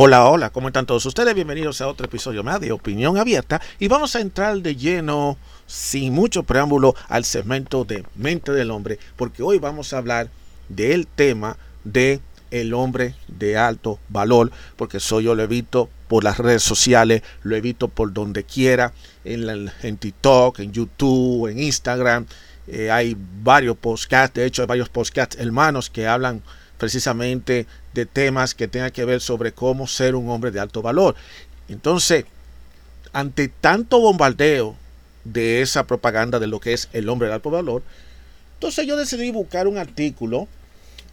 Hola, hola, ¿cómo están todos ustedes? Bienvenidos a otro episodio más de Opinión Abierta y vamos a entrar de lleno, sin mucho preámbulo, al segmento de Mente del Hombre, porque hoy vamos a hablar del tema de el hombre de alto valor, porque soy yo lo evito por las redes sociales, lo evito por donde quiera, en, en TikTok, en YouTube, en Instagram. Eh, hay varios podcasts, de hecho hay varios podcasts hermanos que hablan precisamente de temas que tengan que ver sobre cómo ser un hombre de alto valor. Entonces, ante tanto bombardeo de esa propaganda de lo que es el hombre de alto valor, entonces yo decidí buscar un artículo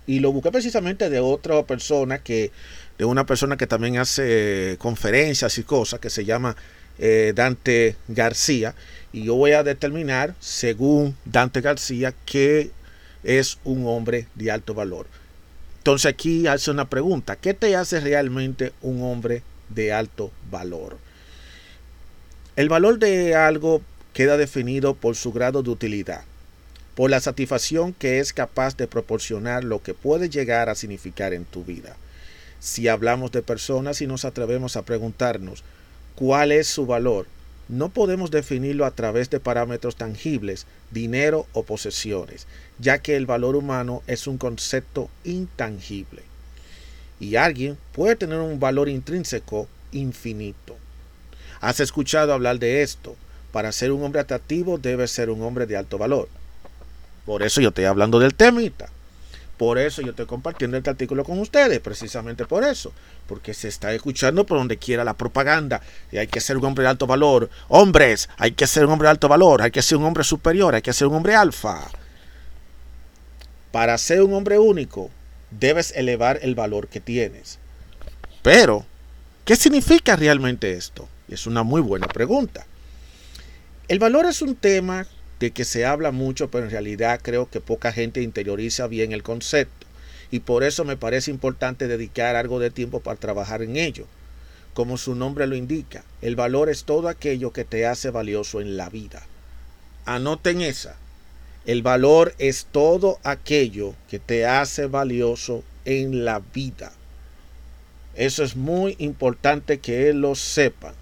y lo busqué precisamente de otra persona que, de una persona que también hace conferencias y cosas, que se llama eh, Dante García. Y yo voy a determinar, según Dante García, que es un hombre de alto valor. Entonces aquí hace una pregunta, ¿qué te hace realmente un hombre de alto valor? El valor de algo queda definido por su grado de utilidad, por la satisfacción que es capaz de proporcionar lo que puede llegar a significar en tu vida. Si hablamos de personas y nos atrevemos a preguntarnos cuál es su valor, no podemos definirlo a través de parámetros tangibles, dinero o posesiones, ya que el valor humano es un concepto intangible. Y alguien puede tener un valor intrínseco infinito. ¿Has escuchado hablar de esto? Para ser un hombre atractivo debe ser un hombre de alto valor. Por eso yo estoy hablando del temita. Por eso yo estoy compartiendo este artículo con ustedes, precisamente por eso, porque se está escuchando por donde quiera la propaganda y hay que ser un hombre de alto valor. Hombres, hay que ser un hombre de alto valor, hay que ser un hombre superior, hay que ser un hombre alfa. Para ser un hombre único, debes elevar el valor que tienes. Pero, ¿qué significa realmente esto? Es una muy buena pregunta. El valor es un tema de que se habla mucho, pero en realidad creo que poca gente interioriza bien el concepto. Y por eso me parece importante dedicar algo de tiempo para trabajar en ello. Como su nombre lo indica, el valor es todo aquello que te hace valioso en la vida. Anoten esa. El valor es todo aquello que te hace valioso en la vida. Eso es muy importante que lo sepan.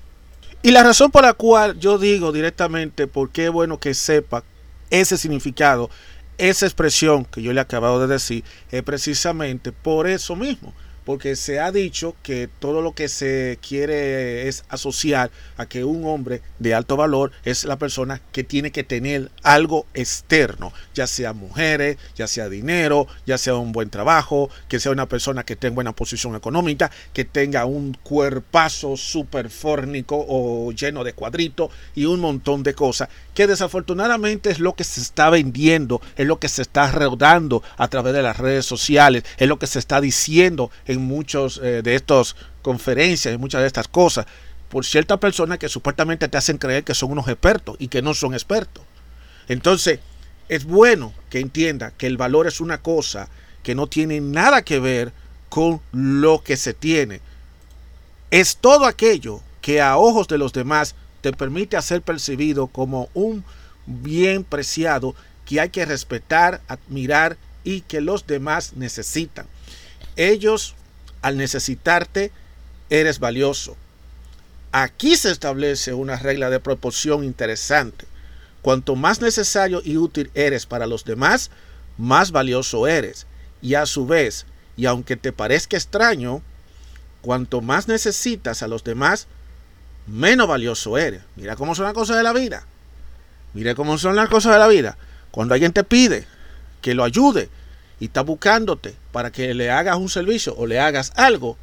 Y la razón por la cual yo digo directamente por qué es bueno que sepa ese significado, esa expresión que yo le he acabado de decir, es precisamente por eso mismo porque se ha dicho que todo lo que se quiere es asociar a que un hombre de alto valor es la persona que tiene que tener algo externo, ya sea mujeres, ya sea dinero, ya sea un buen trabajo, que sea una persona que tenga buena posición económica, que tenga un cuerpazo súper fórnico o lleno de cuadritos y un montón de cosas, que desafortunadamente es lo que se está vendiendo, es lo que se está rodando a través de las redes sociales, es lo que se está diciendo en muchos eh, de estas conferencias, y muchas de estas cosas, por ciertas personas que supuestamente te hacen creer que son unos expertos y que no son expertos. Entonces, es bueno que entienda que el valor es una cosa que no tiene nada que ver con lo que se tiene. Es todo aquello que a ojos de los demás te permite ser percibido como un bien preciado que hay que respetar, admirar y que los demás necesitan. Ellos al necesitarte, eres valioso. Aquí se establece una regla de proporción interesante. Cuanto más necesario y útil eres para los demás, más valioso eres. Y a su vez, y aunque te parezca extraño, cuanto más necesitas a los demás, menos valioso eres. Mira cómo son las cosas de la vida. Mira cómo son las cosas de la vida. Cuando alguien te pide que lo ayude, y está buscándote para que le hagas un servicio o le hagas algo,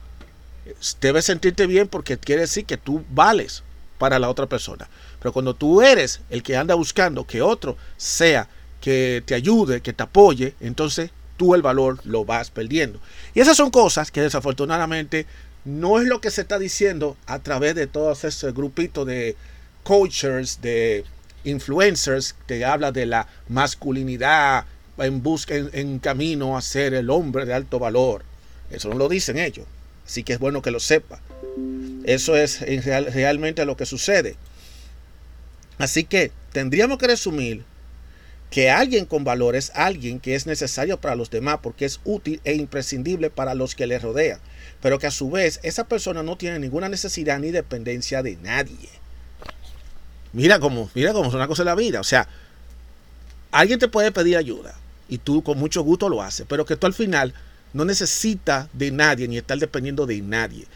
debes sentirte bien porque quiere decir que tú vales para la otra persona. Pero cuando tú eres el que anda buscando que otro sea que te ayude, que te apoye, entonces tú el valor lo vas perdiendo. Y esas son cosas que desafortunadamente no es lo que se está diciendo a través de todo ese grupito de coaches, de influencers, que habla de la masculinidad en busca, en, camino a ser el hombre de alto valor. Eso no lo dicen ellos. Así que es bueno que lo sepa. Eso es realmente lo que sucede. Así que tendríamos que resumir que alguien con valor es alguien que es necesario para los demás porque es útil e imprescindible para los que le rodean, pero que a su vez esa persona no tiene ninguna necesidad ni dependencia de nadie. Mira cómo, mira cómo es una cosa de la vida, o sea, alguien te puede pedir ayuda y tú con mucho gusto lo haces, pero que tú al final no necesitas de nadie ni estar dependiendo de nadie.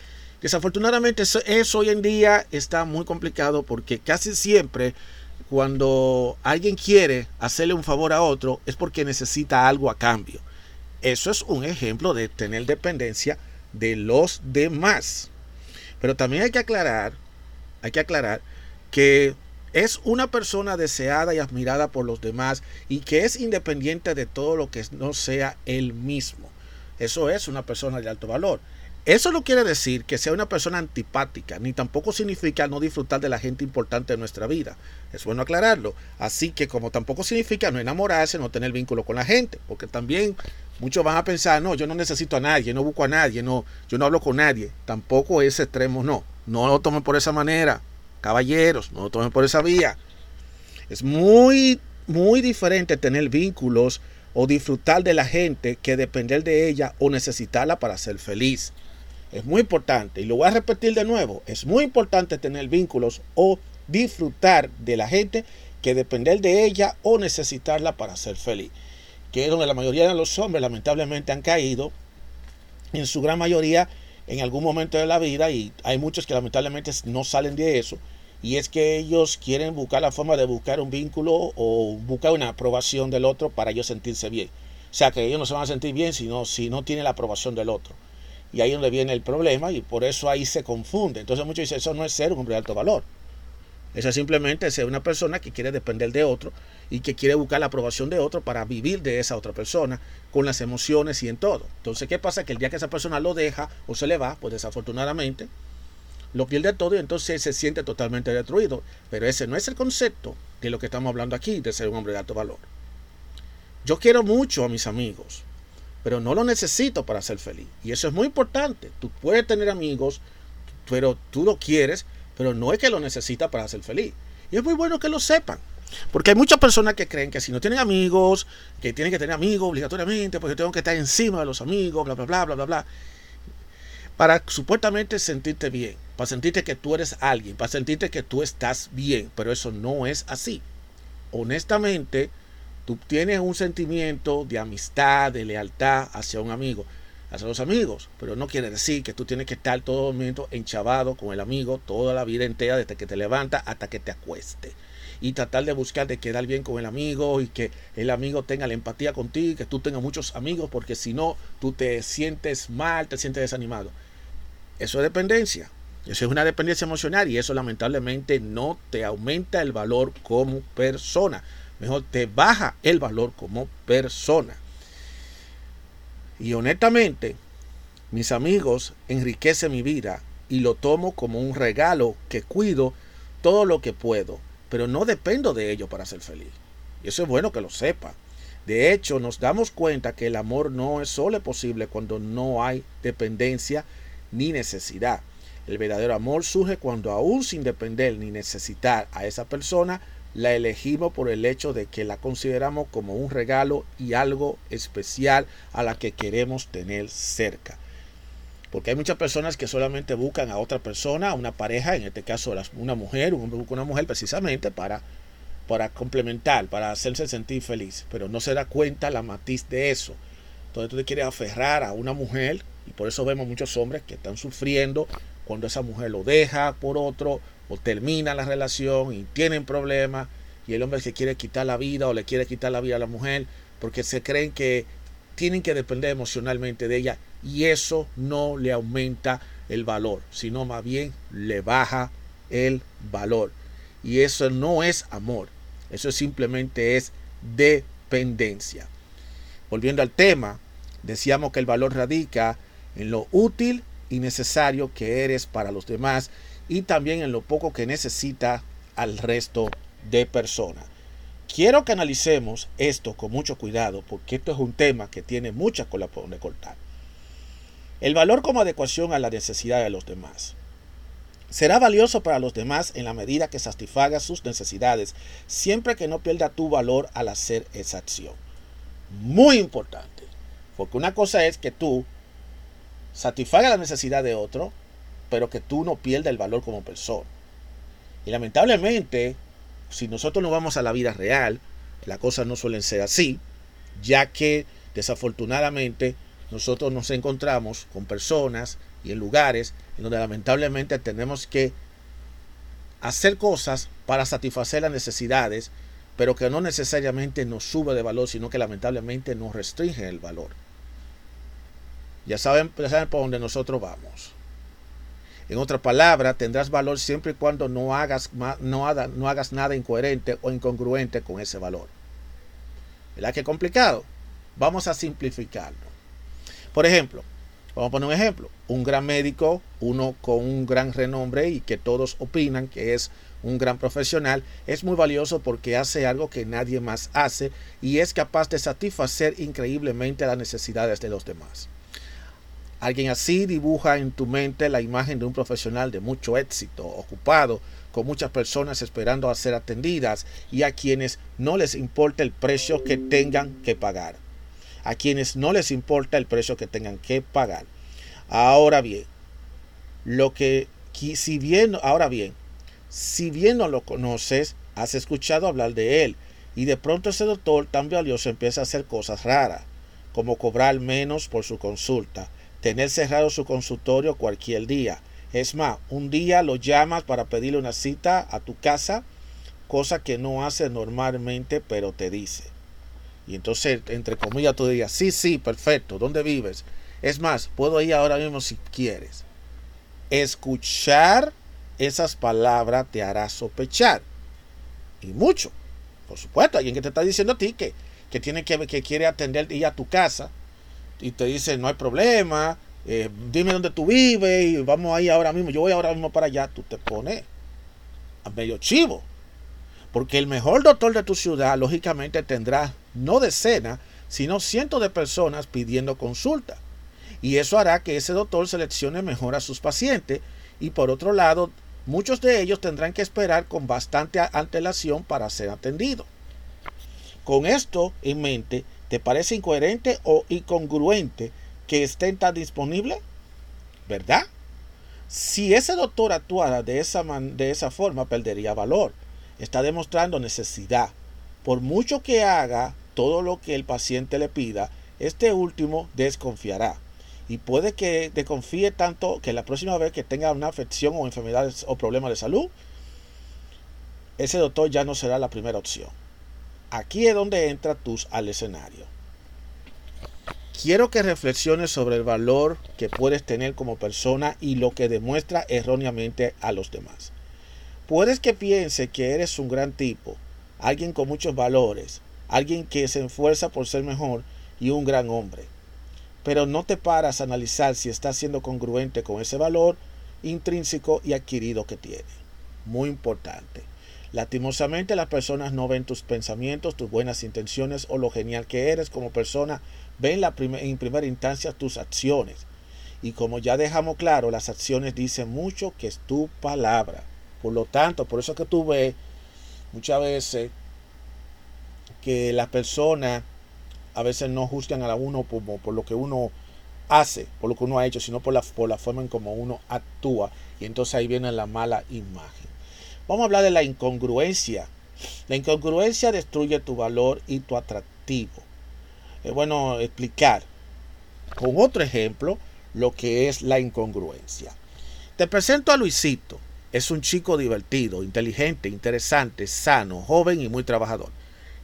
Desafortunadamente eso, hoy en día está muy complicado porque casi siempre cuando alguien quiere hacerle un favor a otro es porque necesita algo a cambio. Eso es un ejemplo de tener dependencia de los demás. Pero también hay que aclarar, hay que aclarar que es una persona deseada y admirada por los demás y que es independiente de todo lo que no sea él mismo. Eso es una persona de alto valor. Eso no quiere decir que sea una persona antipática, ni tampoco significa no disfrutar de la gente importante de nuestra vida. Es bueno aclararlo. Así que como tampoco significa no enamorarse, no tener vínculo con la gente, porque también muchos van a pensar, no, yo no necesito a nadie, no busco a nadie, no, yo no hablo con nadie. Tampoco ese extremo no. No lo tomen por esa manera. Caballeros, no tomen por esa vía. Es muy, muy diferente tener vínculos o disfrutar de la gente que depender de ella o necesitarla para ser feliz. Es muy importante, y lo voy a repetir de nuevo, es muy importante tener vínculos o disfrutar de la gente que depender de ella o necesitarla para ser feliz. Que es donde la mayoría de los hombres lamentablemente han caído, en su gran mayoría en algún momento de la vida, y hay muchos que lamentablemente no salen de eso, y es que ellos quieren buscar la forma de buscar un vínculo o buscar una aprobación del otro para ellos sentirse bien. O sea que ellos no se van a sentir bien si no, si no tienen la aprobación del otro. Y ahí es donde viene el problema y por eso ahí se confunde. Entonces muchos dicen, eso no es ser un hombre de alto valor. Eso es simplemente ser una persona que quiere depender de otro y que quiere buscar la aprobación de otro para vivir de esa otra persona con las emociones y en todo. Entonces, ¿qué pasa? Que el día que esa persona lo deja o se le va, pues desafortunadamente lo pierde todo y entonces se siente totalmente destruido. Pero ese no es el concepto de lo que estamos hablando aquí, de ser un hombre de alto valor. Yo quiero mucho a mis amigos, pero no lo necesito para ser feliz. Y eso es muy importante. Tú puedes tener amigos, pero tú lo quieres, pero no es que lo necesitas para ser feliz. Y es muy bueno que lo sepan. Porque hay muchas personas que creen que si no tienen amigos, que tienen que tener amigos obligatoriamente, porque tengo que estar encima de los amigos, bla, bla, bla, bla, bla, bla. Para supuestamente sentirte bien, para sentirte que tú eres alguien, para sentirte que tú estás bien, pero eso no es así. Honestamente, Tú tienes un sentimiento de amistad, de lealtad hacia un amigo, hacia los amigos, pero no quiere decir que tú tienes que estar todo el momento enchavado con el amigo toda la vida entera, desde que te levantas hasta que te acueste. Y tratar de buscar de quedar bien con el amigo y que el amigo tenga la empatía contigo, que tú tengas muchos amigos, porque si no, tú te sientes mal, te sientes desanimado. Eso es dependencia. Eso es una dependencia emocional y eso lamentablemente no te aumenta el valor como persona mejor te baja el valor como persona. Y honestamente, mis amigos enriquecen mi vida y lo tomo como un regalo que cuido todo lo que puedo, pero no dependo de ello para ser feliz. Y eso es bueno que lo sepa. De hecho, nos damos cuenta que el amor no es solo posible cuando no hay dependencia ni necesidad. El verdadero amor surge cuando aún sin depender ni necesitar a esa persona, la elegimos por el hecho de que la consideramos como un regalo y algo especial a la que queremos tener cerca. Porque hay muchas personas que solamente buscan a otra persona, a una pareja, en este caso una mujer, un hombre busca una mujer precisamente para, para complementar, para hacerse sentir feliz, pero no se da cuenta la matiz de eso. Entonces tú te quieres aferrar a una mujer y por eso vemos muchos hombres que están sufriendo cuando esa mujer lo deja por otro o termina la relación y tienen problemas y el hombre se quiere quitar la vida o le quiere quitar la vida a la mujer porque se creen que tienen que depender emocionalmente de ella y eso no le aumenta el valor, sino más bien le baja el valor. Y eso no es amor, eso simplemente es dependencia. Volviendo al tema, decíamos que el valor radica en lo útil y necesario que eres para los demás y también en lo poco que necesita al resto de personas. Quiero que analicemos esto con mucho cuidado porque esto es un tema que tiene mucha cola por donde cortar. El valor como adecuación a la necesidad de los demás. Será valioso para los demás en la medida que satisfaga sus necesidades, siempre que no pierda tu valor al hacer esa acción. Muy importante, porque una cosa es que tú satisfaga la necesidad de otro, pero que tú no pierdas el valor como persona. Y lamentablemente, si nosotros no vamos a la vida real, las cosas no suelen ser así, ya que desafortunadamente nosotros nos encontramos con personas y en lugares en donde lamentablemente tenemos que hacer cosas para satisfacer las necesidades, pero que no necesariamente nos sube de valor, sino que lamentablemente nos restringe el valor. Ya saben, ya saben por dónde nosotros vamos. En otra palabra, tendrás valor siempre y cuando no hagas, no, no hagas nada incoherente o incongruente con ese valor. ¿Verdad que complicado? Vamos a simplificarlo. Por ejemplo, vamos a poner un ejemplo. Un gran médico, uno con un gran renombre y que todos opinan que es un gran profesional, es muy valioso porque hace algo que nadie más hace y es capaz de satisfacer increíblemente las necesidades de los demás. Alguien así dibuja en tu mente la imagen de un profesional de mucho éxito, ocupado, con muchas personas esperando a ser atendidas y a quienes no les importa el precio que tengan que pagar. A quienes no les importa el precio que tengan que pagar. Ahora bien, lo que si bien, ahora bien, si bien no lo conoces, has escuchado hablar de él y de pronto ese doctor tan valioso empieza a hacer cosas raras, como cobrar menos por su consulta, tener cerrado su consultorio cualquier día. Es más, un día lo llamas para pedirle una cita a tu casa, cosa que no hace normalmente, pero te dice. Y entonces, entre comillas, tú dirías, sí, sí, perfecto, ¿dónde vives? Es más, puedo ir ahora mismo si quieres. Escuchar esas palabras te hará sospechar. Y mucho. Por supuesto, alguien que te está diciendo a ti que, que tiene que, que quiere atender y a tu casa y te dice, no hay problema, eh, dime dónde tú vives y vamos ahí ahora mismo, yo voy ahora mismo para allá, tú te pones a medio chivo. Porque el mejor doctor de tu ciudad, lógicamente, tendrá no decenas, sino cientos de personas pidiendo consulta. Y eso hará que ese doctor seleccione mejor a sus pacientes. Y por otro lado, muchos de ellos tendrán que esperar con bastante antelación para ser atendidos. Con esto en mente, ¿Te parece incoherente o incongruente que estén tan disponibles? ¿Verdad? Si ese doctor actuara de esa, de esa forma, perdería valor. Está demostrando necesidad. Por mucho que haga todo lo que el paciente le pida, este último desconfiará. Y puede que desconfíe tanto que la próxima vez que tenga una afección o enfermedades o problemas de salud, ese doctor ya no será la primera opción. Aquí es donde entra TUS al escenario. Quiero que reflexiones sobre el valor que puedes tener como persona y lo que demuestra erróneamente a los demás. Puedes que piense que eres un gran tipo, alguien con muchos valores, alguien que se esfuerza por ser mejor y un gran hombre. Pero no te paras a analizar si estás siendo congruente con ese valor intrínseco y adquirido que tiene. Muy importante. Lastimosamente las personas no ven tus pensamientos, tus buenas intenciones o lo genial que eres como persona, ven la en primera instancia tus acciones. Y como ya dejamos claro, las acciones dicen mucho que es tu palabra. Por lo tanto, por eso que tú ves muchas veces que las personas a veces no juzgan a uno por, lo que uno hace, por lo que uno ha hecho, sino por la, forma en como uno actúa. Y entonces ahí viene la mala imagen. Vamos a hablar de la incongruencia. La incongruencia destruye tu valor y tu atractivo. Es bueno explicar con otro ejemplo lo que es la incongruencia. Te presento a Luisito. Es un chico divertido, inteligente, interesante, sano, joven y muy trabajador.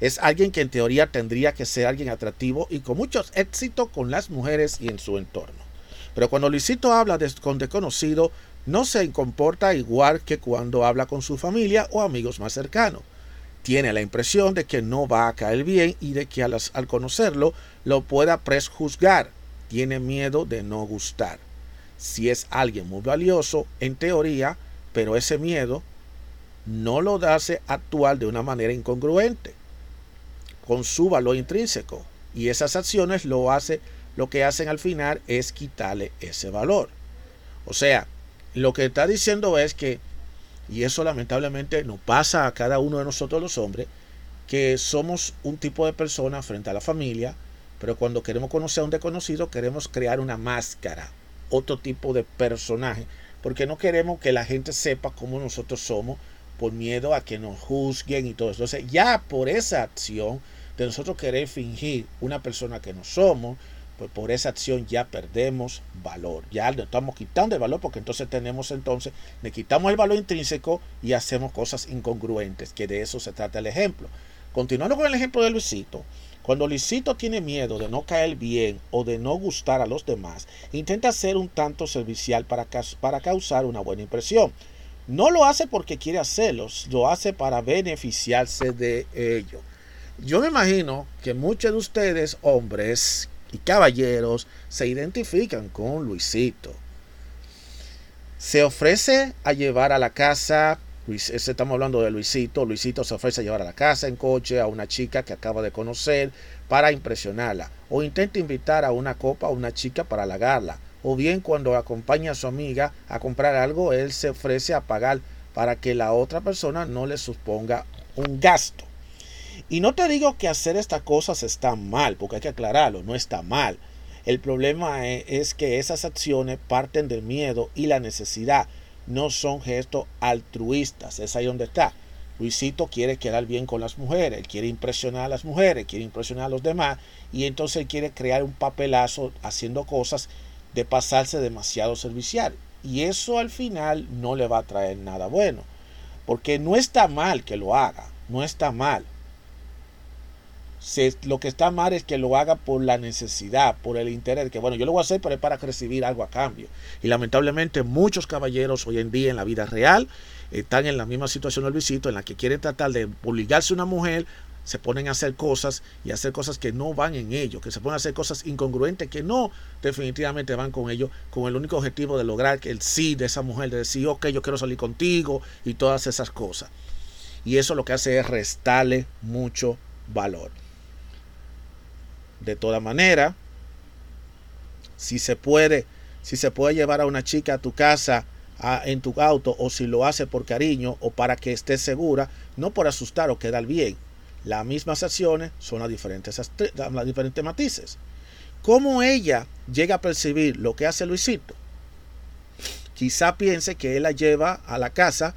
Es alguien que en teoría tendría que ser alguien atractivo y con muchos éxitos con las mujeres y en su entorno. Pero cuando Luisito habla con desconocido, no se comporta igual que cuando habla con su familia o amigos más cercanos. Tiene la impresión de que no va a caer bien y de que al, conocerlo lo pueda prejuzgar. Tiene miedo de no gustar. Si es alguien muy valioso, en teoría, pero ese miedo no lo hace actuar de una manera incongruente con su valor intrínseco. Y esas acciones lo hace, lo que hacen al final es quitarle ese valor. O sea, lo que está diciendo es que, y eso lamentablemente nos pasa a cada uno de nosotros los hombres, que somos un tipo de persona frente a la familia, pero cuando queremos conocer a un desconocido queremos crear una máscara, otro tipo de personaje, porque no queremos que la gente sepa cómo nosotros somos por miedo a que nos juzguen y todo eso. Entonces ya por esa acción de nosotros querer fingir una persona que no somos, pues por esa acción ya perdemos valor. Ya le estamos quitando el valor porque entonces tenemos entonces, le quitamos el valor intrínseco y hacemos cosas incongruentes, que de eso se trata el ejemplo. Continuando con el ejemplo de Luisito, cuando Luisito tiene miedo de no caer bien o de no gustar a los demás, intenta ser un tanto servicial para, para causar una buena impresión. No lo hace porque quiere hacerlo, lo hace para beneficiarse de ello. Yo me imagino que muchos de ustedes, hombres y caballeros, se identifican con Luisito. Se ofrece a llevar a la casa, estamos hablando de Luisito, Luisito se ofrece a llevar a la casa en coche a una chica que acaba de conocer para impresionarla, o intenta invitar a una copa a una chica para halagarla, o bien cuando acompaña a su amiga a comprar algo, él se ofrece a pagar para que la otra persona no le suponga un gasto. Y no te digo que hacer estas cosas está mal, porque hay que aclararlo, no está mal. El problema e, es, que esas acciones parten del miedo y la necesidad, no son gestos altruistas, es ahí donde está. Luisito quiere quedar bien con las mujeres, quiere impresionar a las mujeres, quiere impresionar a los demás y entonces quiere crear un papelazo haciendo cosas de pasarse demasiado servicial. Y eso al final no le va a traer nada bueno. Porque no está mal que lo haga, no está mal lo que está mal es que lo haga por la necesidad, por el interés, que bueno, yo lo voy a hacer, pero es para recibir algo a cambio. Y lamentablemente muchos caballeros hoy en día en la vida real están en la misma situación del visito, en la que quieren tratar de obligarse a una mujer, se ponen a hacer cosas y hacer cosas que no van en ello, que se ponen a hacer cosas incongruentes que no definitivamente van con ello, con el único objetivo de lograr el sí de esa mujer, de decir, ok, yo quiero salir contigo y todas esas cosas. Y eso lo que hace es restarle mucho valor. De toda manera, si se puede, si se puede llevar a una chica a tu casa en tu auto o si lo hace por cariño o para que estés segura, no por asustar o quedar bien. Las mismas acciones son las diferentes, las diferentes matices. ¿Cómo ella llega a percibir lo que hace Luisito? Quizá piense que él la lleva a la casa,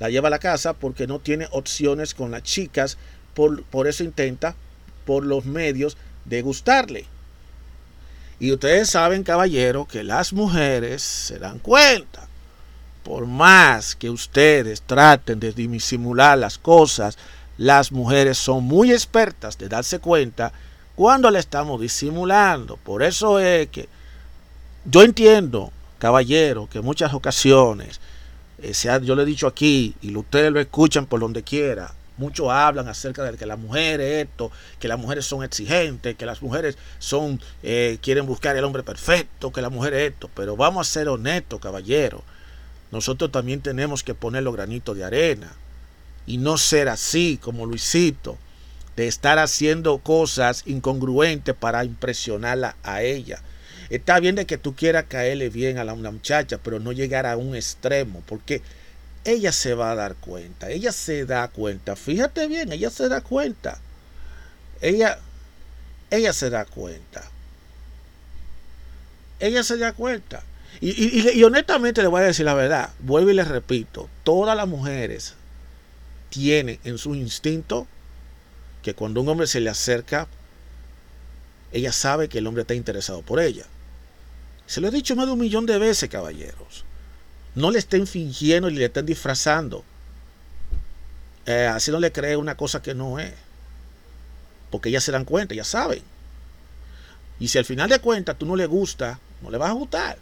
la lleva a la casa porque no tiene opciones con las chicas, por, por eso intenta por los medios de gustarle. Y ustedes saben, caballero, que las mujeres se dan cuenta. Por más que ustedes traten de disimular las cosas, las mujeres son muy expertas de darse cuenta cuando le estamos disimulando. Por eso es que yo entiendo, caballero, que en muchas ocasiones, eh, yo le he dicho aquí, y ustedes lo escuchan por donde quiera, Muchos hablan acerca de que las mujeres esto, que las mujeres son exigentes, que las mujeres son eh, quieren buscar el hombre perfecto, que las mujeres esto. Pero vamos a ser honestos, caballero. Nosotros también tenemos que poner los granitos de arena y no ser así como Luisito, de estar haciendo cosas incongruentes para impresionarla a ella. Está bien de que tú quieras caerle bien a la una muchacha, pero no llegar a un extremo, porque ella se va a dar cuenta, ella se da cuenta, fíjate bien, ella se da cuenta, ella, ella se da cuenta, ella se da cuenta. Y, honestamente le voy a decir la verdad, vuelvo y le repito, todas las mujeres tienen en su instinto que cuando un hombre se le acerca, ella sabe que el hombre está interesado por ella. Se lo he dicho más de un millón de veces, caballeros. No le estén fingiendo y le estén disfrazando. Eh, así no le cree una cosa que no es. Porque ellas se dan cuenta, ya saben. Y si al final de cuentas tú no le gusta, no le vas a gustar.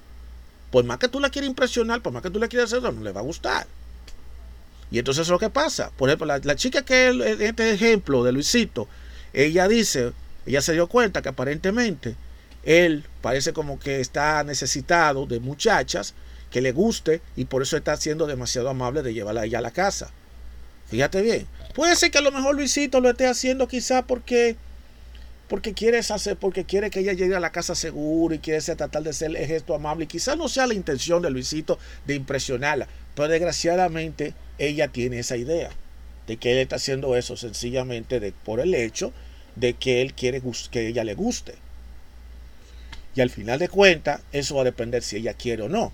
Por más que tú la quieras impresionar, por más que tú le quieras hacer, no le va a gustar. Y entonces es lo que pasa. Por ejemplo, la, la chica que en este ejemplo de Luisito, ella dice, ella se dio cuenta que aparentemente él parece como que está necesitado de muchachas que le guste y por eso está siendo demasiado amable de llevarla a ella a la casa. Fíjate bien. Puede ser que a lo mejor Luisito lo esté haciendo quizá porque porque quiere hacer, porque quiere que ella llegue a la casa seguro y quiere tratar de ser el gesto amable. Y quizás no sea la intención de Luisito de impresionarla, pero desgraciadamente ella tiene esa idea de que él está haciendo eso sencillamente de, por el hecho de que él quiere que ella le guste. Y al final de cuentas, eso va a depender si ella quiere o no.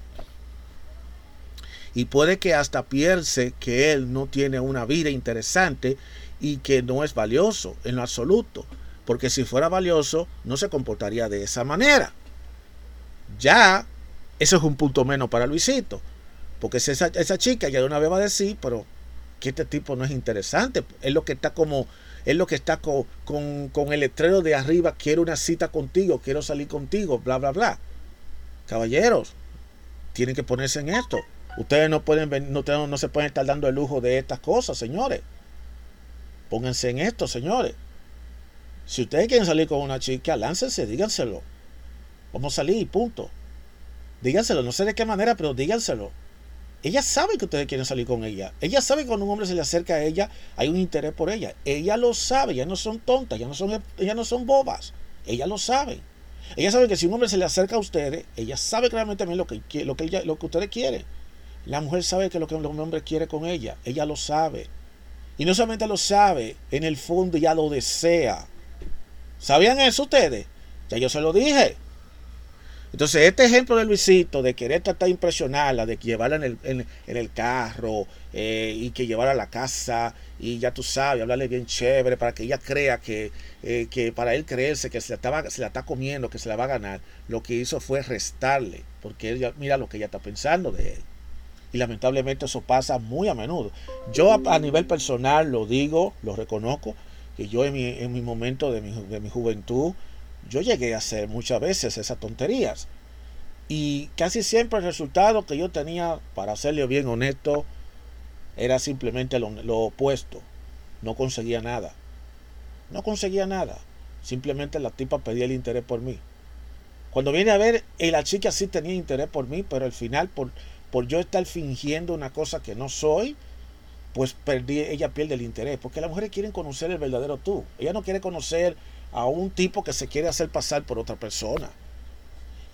Y puede que hasta piense que él no tiene una vida interesante y que no es valioso en lo absoluto. Porque si fuera valioso, no se comportaría de esa manera. Ya, eso es un punto menos para Luisito. Porque esa, esa chica ya de una vez va a decir, pero que este tipo no es interesante. Es lo que está como, es lo que está con, con, con el letrero de arriba, quiero una cita contigo, quiero salir contigo, bla, bla, bla. Caballeros, tienen que ponerse en esto. Ustedes no pueden no, no se pueden estar dando el lujo de estas cosas, señores. Pónganse en esto, señores. Si ustedes quieren salir con una chica, láncense, díganselo. Vamos a salir, punto. Díganselo, no sé de qué manera, pero díganselo. Ella sabe que ustedes quieren salir con ella. Ella sabe que cuando un hombre se le acerca a ella, hay un interés por ella. Ella lo sabe, ya no son tontas, ya no son, no son bobas. Ella lo sabe. Ella sabe que si un hombre se le acerca a ustedes, ella sabe claramente lo que, lo que, lo que ustedes quieren. La mujer sabe que lo que el hombre quiere con ella. Ella lo sabe. Y no solamente lo sabe, en el fondo ya lo desea. ¿Sabían eso ustedes? Ya yo se lo dije. Entonces, este ejemplo de Luisito, de querer tratar de impresionarla, de llevarla en el, en, el carro eh, y que llevarla a la casa y ya tú sabes, hablarle bien chévere para que ella crea que, eh, que para él creerse que se la, se la está comiendo, que se la va a ganar, lo que hizo fue restarle, porque ella, mira lo que ella está pensando de él. Y lamentablemente eso pasa muy a menudo. Yo a, nivel personal lo digo, lo reconozco, que yo en mi, en mi momento de mi, de mi juventud, yo llegué a hacer muchas veces esas tonterías. Y casi siempre el resultado que yo tenía, para serle bien honesto, era simplemente lo, lo, opuesto. No conseguía nada. No conseguía nada. Simplemente la tipa pedía el interés por mí. Cuando viene a ver, eh, la chica sí tenía interés por mí, pero al final, por, por yo estar fingiendo una cosa que no soy, pues perdí, ella pierde el interés. Porque las mujeres quieren conocer el verdadero tú. Ella no quiere conocer a un tipo que se quiere hacer pasar por otra persona.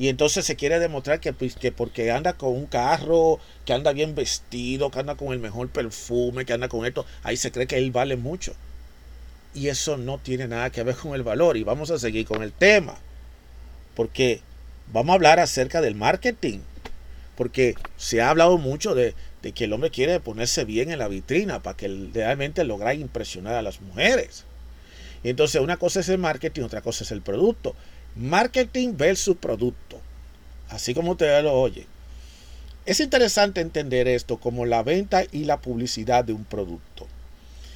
Y entonces se quiere demostrar que, pues, que, porque anda con un carro, que anda bien vestido, que anda con el mejor perfume, que anda con esto, ahí se cree que él vale mucho. Y eso no tiene nada que ver con el valor. Y vamos a seguir con el tema. Porque vamos a hablar acerca del marketing. Porque se ha hablado mucho de, que el hombre quiere ponerse bien en la vitrina para que realmente logre impresionar a las mujeres. Entonces, una cosa es el marketing, otra cosa es el producto. Marketing versus producto. Así como usted lo oye. Es interesante entender esto como la venta y la publicidad de un producto.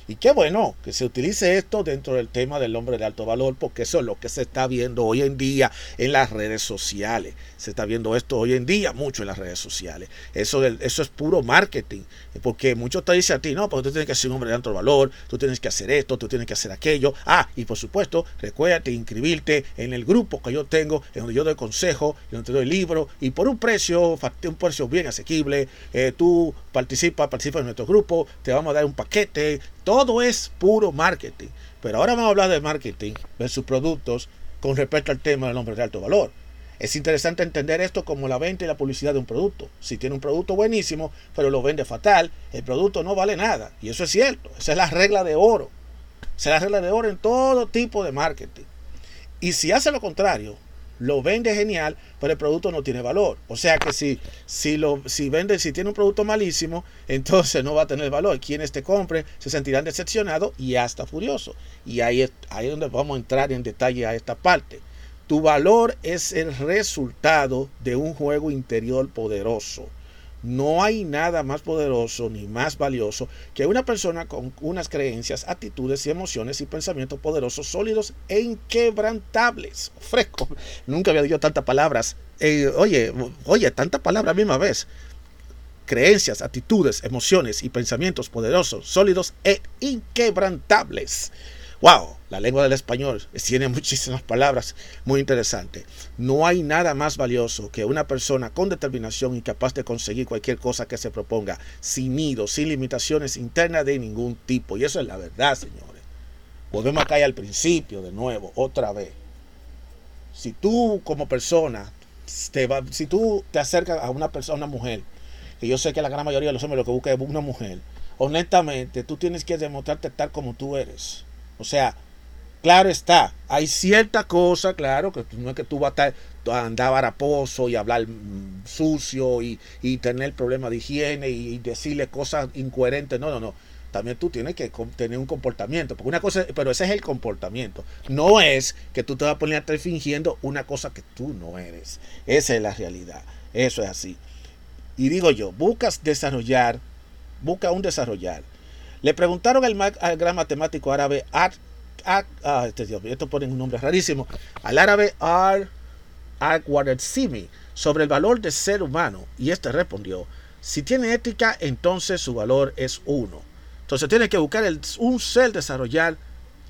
Y qué bueno que se utilice esto dentro del tema del hombre de alto valor, porque eso es lo que se está viendo hoy en día en las redes sociales. Se está viendo esto hoy en día mucho en las redes sociales. Eso, eso es puro marketing, porque muchos te dicen a ti, no, porque tú tienes que ser un hombre de alto valor, tú tienes que hacer esto, tú tienes que hacer aquello. Ah, y por supuesto, recuérdate inscribirte en el grupo que yo tengo, en donde yo doy consejo, en donde te doy libro, y por un precio, un precio bien asequible, eh, tú participas, participas en nuestro grupo, te vamos a dar un paquete, todo es puro marketing. Pero ahora vamos a hablar de marketing versus productos con respecto al tema del hombre de alto valor. Es interesante entender esto como la venta y la publicidad de un producto. Si tiene un producto buenísimo, pero lo vende fatal, el producto no vale nada. Y eso es cierto. Esa es la regla de oro. Esa es la regla de oro en todo tipo de marketing. Y si hace lo contrario, lo vende genial, pero el producto no tiene valor. O sea que si, si, lo, si vende, si tiene un producto malísimo, entonces no va a tener valor. Quienes te compren se sentirán decepcionados y hasta furiosos. Y ahí ahí es donde vamos a entrar en detalle a esta parte. Tu valor es el resultado de un juego interior poderoso. No hay nada más poderoso ni más valioso que una persona con unas creencias, actitudes y emociones y pensamientos poderosos, sólidos e inquebrantables. Fresco. Nunca había dicho tantas palabras. Eh, oye, oye, tantas palabras a misma vez. Creencias, actitudes, emociones y pensamientos poderosos, sólidos e inquebrantables. ¡Wow! La lengua del español tiene muchísimas palabras muy interesantes. No hay nada más valioso que una persona con determinación y capaz de conseguir cualquier cosa que se proponga, sin nidos, sin limitaciones internas de ningún tipo. Y eso es la verdad, señores. Volvemos a caer al principio de nuevo, otra vez. Si tú como persona, te va, si tú te acercas a una persona, una mujer, que yo sé que la gran mayoría de los hombres lo que buscan es una mujer, honestamente, tú tienes que demostrarte tal como tú eres. O sea, claro está, hay cierta cosa, claro, que no es que tú vas a, andar baraposo y hablar mm, sucio y, tener problemas de higiene y decirle cosas incoherentes. No, no, no también tú tienes que tener un comportamiento. Porque una cosa, pero ese es el comportamiento. No es que tú te vas a poner a estar fingiendo una cosa que tú no eres. Esa es la realidad. Eso es así. Y digo yo, buscas desarrollar, busca un desarrollar. Le preguntaron al, gran matemático árabe Ar, ah, este Dios, esto pone un nombre rarísimo, al árabe Ar, Ar Simi sobre el valor del ser humano. Y este respondió, si tiene ética, entonces su valor es uno. Entonces tiene que buscar un ser desarrollar,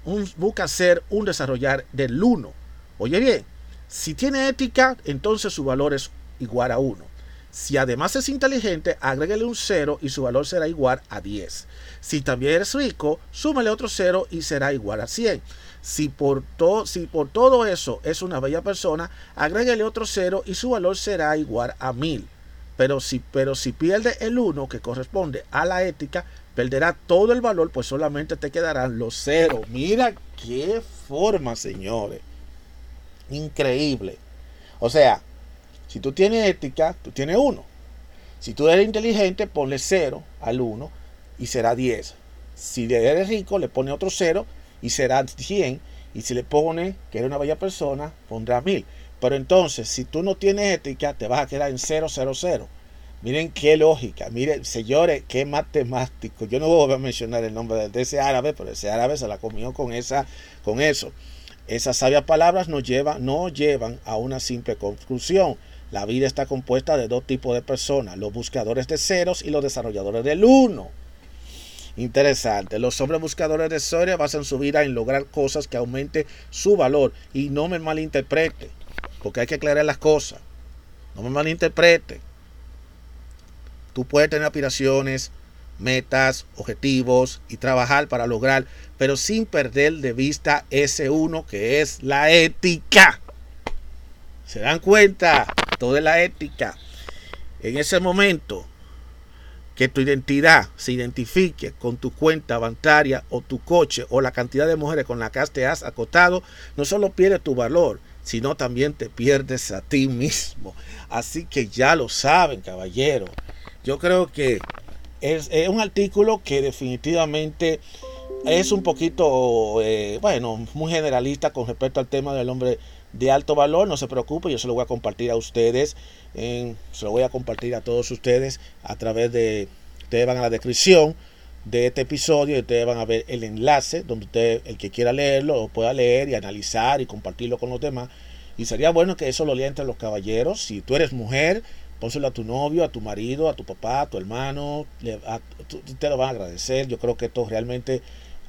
un, busca ser un desarrollar del uno. Oye bien, si tiene ética, entonces su valor es igual a 1. Si además es inteligente, agréguele un 0 y su valor será igual a 10. Si también es rico, súmale otro 0 y será igual a 100. Si por, si por todo eso es una bella persona, agréguele otro 0 y su valor será igual a 1000. Pero si, pero si pierde el 1 que corresponde a la ética, perderá todo el valor, pues solamente te quedarán los ceros. Mira qué forma, señores. Increíble. O sea, si tú tienes ética, tú tienes uno. Si tú eres inteligente, ponle cero al uno y será 10. Si eres rico, le pone otro cero y será 100. Y si le pone que eres una bella persona, pondrá 1000. Pero entonces, si tú no tienes ética, te vas a quedar en 000. Miren qué lógica, miren, señores, qué matemático. Yo no voy a mencionar el nombre de ese árabe, pero ese árabe se la comió con, esa, con eso. Esas sabias palabras nos llevan, no llevan a una simple conclusión. La vida está compuesta de dos tipos de personas, los buscadores de ceros y los desarrolladores del uno. Interesante. Los hombres buscadores de ceros basan su vida en lograr cosas que aumenten su valor. Y no me malinterprete, porque hay que aclarar las cosas. No me malinterprete. Tú puedes tener aspiraciones, metas, objetivos y trabajar para lograr, pero sin perder de vista ese uno que es la ética. ¿Se dan cuenta? Es la ética. En ese momento que tu identidad se identifique con tu cuenta bancaria o tu coche o la cantidad de mujeres con las que te has acotado, no solo pierdes tu valor, sino también te pierdes a ti mismo. Así que ya lo saben, caballero. Yo creo que es, un artículo que definitivamente es un poquito, eh, bueno, muy generalista con respecto al tema del hombre de alto valor. No se preocupe, yo se lo voy a compartir a ustedes, se lo voy a compartir a todos ustedes a través de, ustedes van a la descripción de este episodio y ustedes van a ver el enlace donde usted, el que quiera leerlo, lo pueda leer y analizar y compartirlo con los demás. Y sería bueno que eso lo lea entre los caballeros. Si tú eres mujer, pónselo a tu novio, a tu marido, a tu papá, a tu hermano, te lo van a agradecer. Yo creo que esto realmente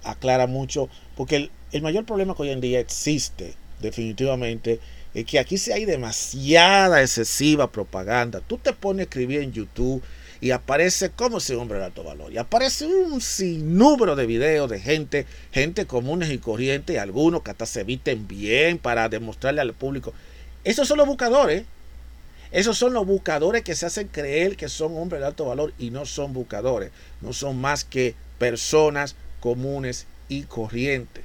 aclara mucho, porque el, mayor problema que hoy en día existe, definitivamente, es que aquí sí hay demasiada excesiva propaganda. Tú te pones a escribir en YouTube y aparece como ese hombre de alto valor. Y aparece un sinnúmero de videos de gente, gente comunes y corrientes, algunos que hasta se visten bien para demostrarle al público. Esos son los buscadores. Esos son los buscadores que se hacen creer que son hombres de alto valor y no son buscadores. No son más que personas comunes y corrientes.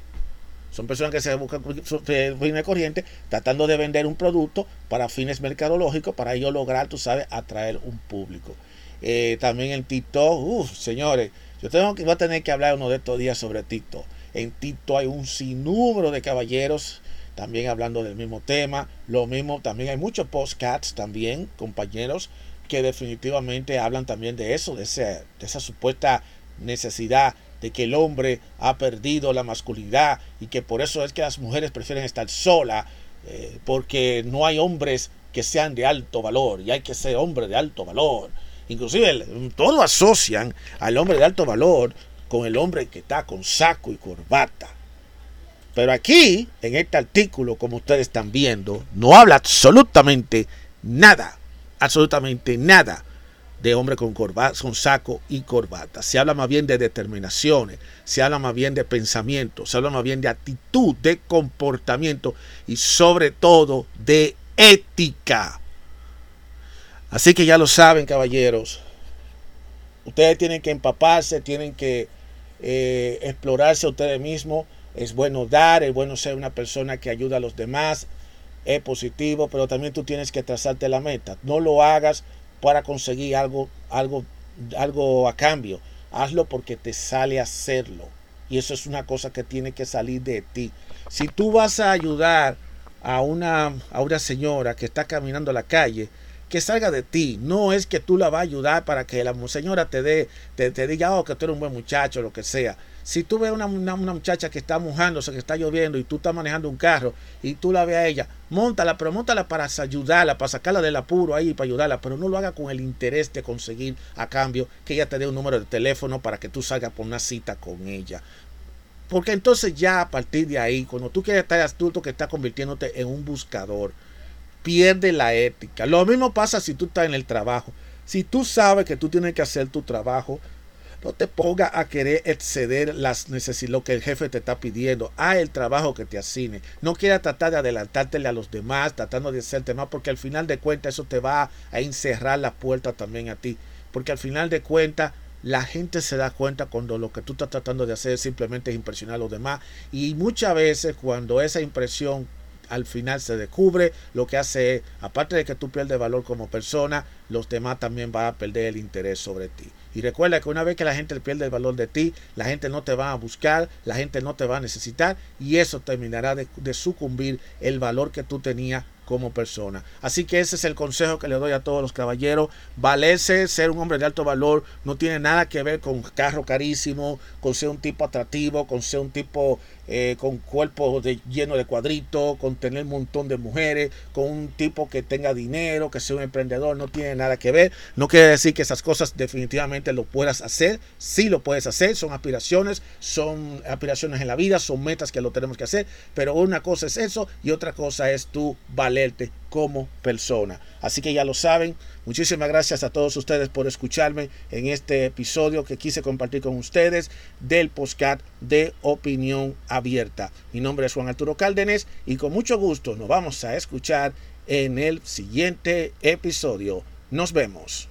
Son personas que se buscan fines corriente tratando de vender un producto para fines mercadológicos para ello lograr, tú sabes, atraer un público. Eh, también en TikTok, uff, señores, yo tengo que, voy a tener que hablar uno de estos días sobre TikTok. En TikTok hay un sinnúmero de caballeros también hablando del mismo tema. Lo mismo, también hay muchos postcats también, compañeros, que definitivamente hablan también de eso, de, de esa supuesta necesidad de que el hombre ha perdido la masculinidad y que por eso es que las mujeres prefieren estar solas, eh, porque no hay hombres que sean de alto valor y hay que ser hombre de alto valor. Inclusive todo asocian al hombre de alto valor con el hombre que está con saco y corbata. Pero aquí, en este artículo, como ustedes están viendo, no habla absolutamente nada, absolutamente nada de hombre con, corbata, con saco y corbata. Se habla más bien de determinaciones, se habla más bien de pensamiento, se habla más bien de actitud, de comportamiento y sobre todo de ética. Así que ya lo saben, caballeros. Ustedes tienen que empaparse, tienen que eh, explorarse ustedes mismos. Es bueno dar, es bueno ser una persona que ayuda a los demás, es positivo, pero también tú tienes que trazarte la meta. No lo hagas para conseguir algo, algo, algo a cambio. Hazlo porque te sale hacerlo. Y eso es una cosa que tiene que salir de ti. Si tú vas a ayudar a una, a una señora que está caminando a la calle, que salga de ti. No es que tú la vas a ayudar para que la señora te dé, te, diga, oh, que tú eres un buen muchacho, lo que sea. Si tú ves una, una, muchacha que está mojándose, que está lloviendo y tú estás manejando un carro y tú la ves a ella, montala, pero montala para ayudarla, para sacarla del apuro ahí, para ayudarla, pero no lo haga con el interés de conseguir a cambio que ella te dé un número de teléfono para que tú salgas por una cita con ella. Porque entonces ya a partir de ahí, cuando tú quieres estar astuto que estás convirtiéndote en un buscador, pierde la ética. Lo mismo pasa si tú estás en el trabajo. Si tú sabes que tú tienes que hacer tu trabajo, no te ponga a querer exceder las necesidades, lo que el jefe te está pidiendo. Haz el trabajo que te asigne. No quieras tratar de adelantártele a los demás, tratando de hacerte más, porque al final de cuentas eso te va a encerrar la puerta también a ti. Porque al final de cuentas la gente se da cuenta cuando lo que tú estás tratando de hacer simplemente es impresionar a los demás. Y muchas veces cuando esa impresión al final se descubre, lo que hace es, aparte de que tú pierdes valor como persona, los demás también van a perder el interés sobre ti. Y recuerda que una vez que la gente pierde el valor de ti, la gente no te va a buscar, la gente no te va a necesitar y eso terminará de, de sucumbir el valor que tú tenías como persona. Así que ese es el consejo que le doy a todos los caballeros. Valerse, ser un hombre de alto valor, no tiene nada que ver con carro carísimo, con ser un tipo atractivo, con ser un tipo eh, con cuerpo de, lleno de cuadritos, con tener un montón de mujeres, con un tipo que tenga dinero, que sea un emprendedor, no tiene nada que ver. No quiere decir que esas cosas definitivamente lo puedas hacer. Sí lo puedes hacer, son aspiraciones, son aspiraciones en la vida, son metas que lo tenemos que hacer, pero una cosa es eso y otra cosa es tú valer como persona. Así que ya lo saben. Muchísimas gracias a todos ustedes por escucharme en este episodio que quise compartir con ustedes del podcast de opinión abierta. Mi nombre es Juan Arturo Cárdenas y con mucho gusto nos vamos a escuchar en el siguiente episodio. Nos vemos.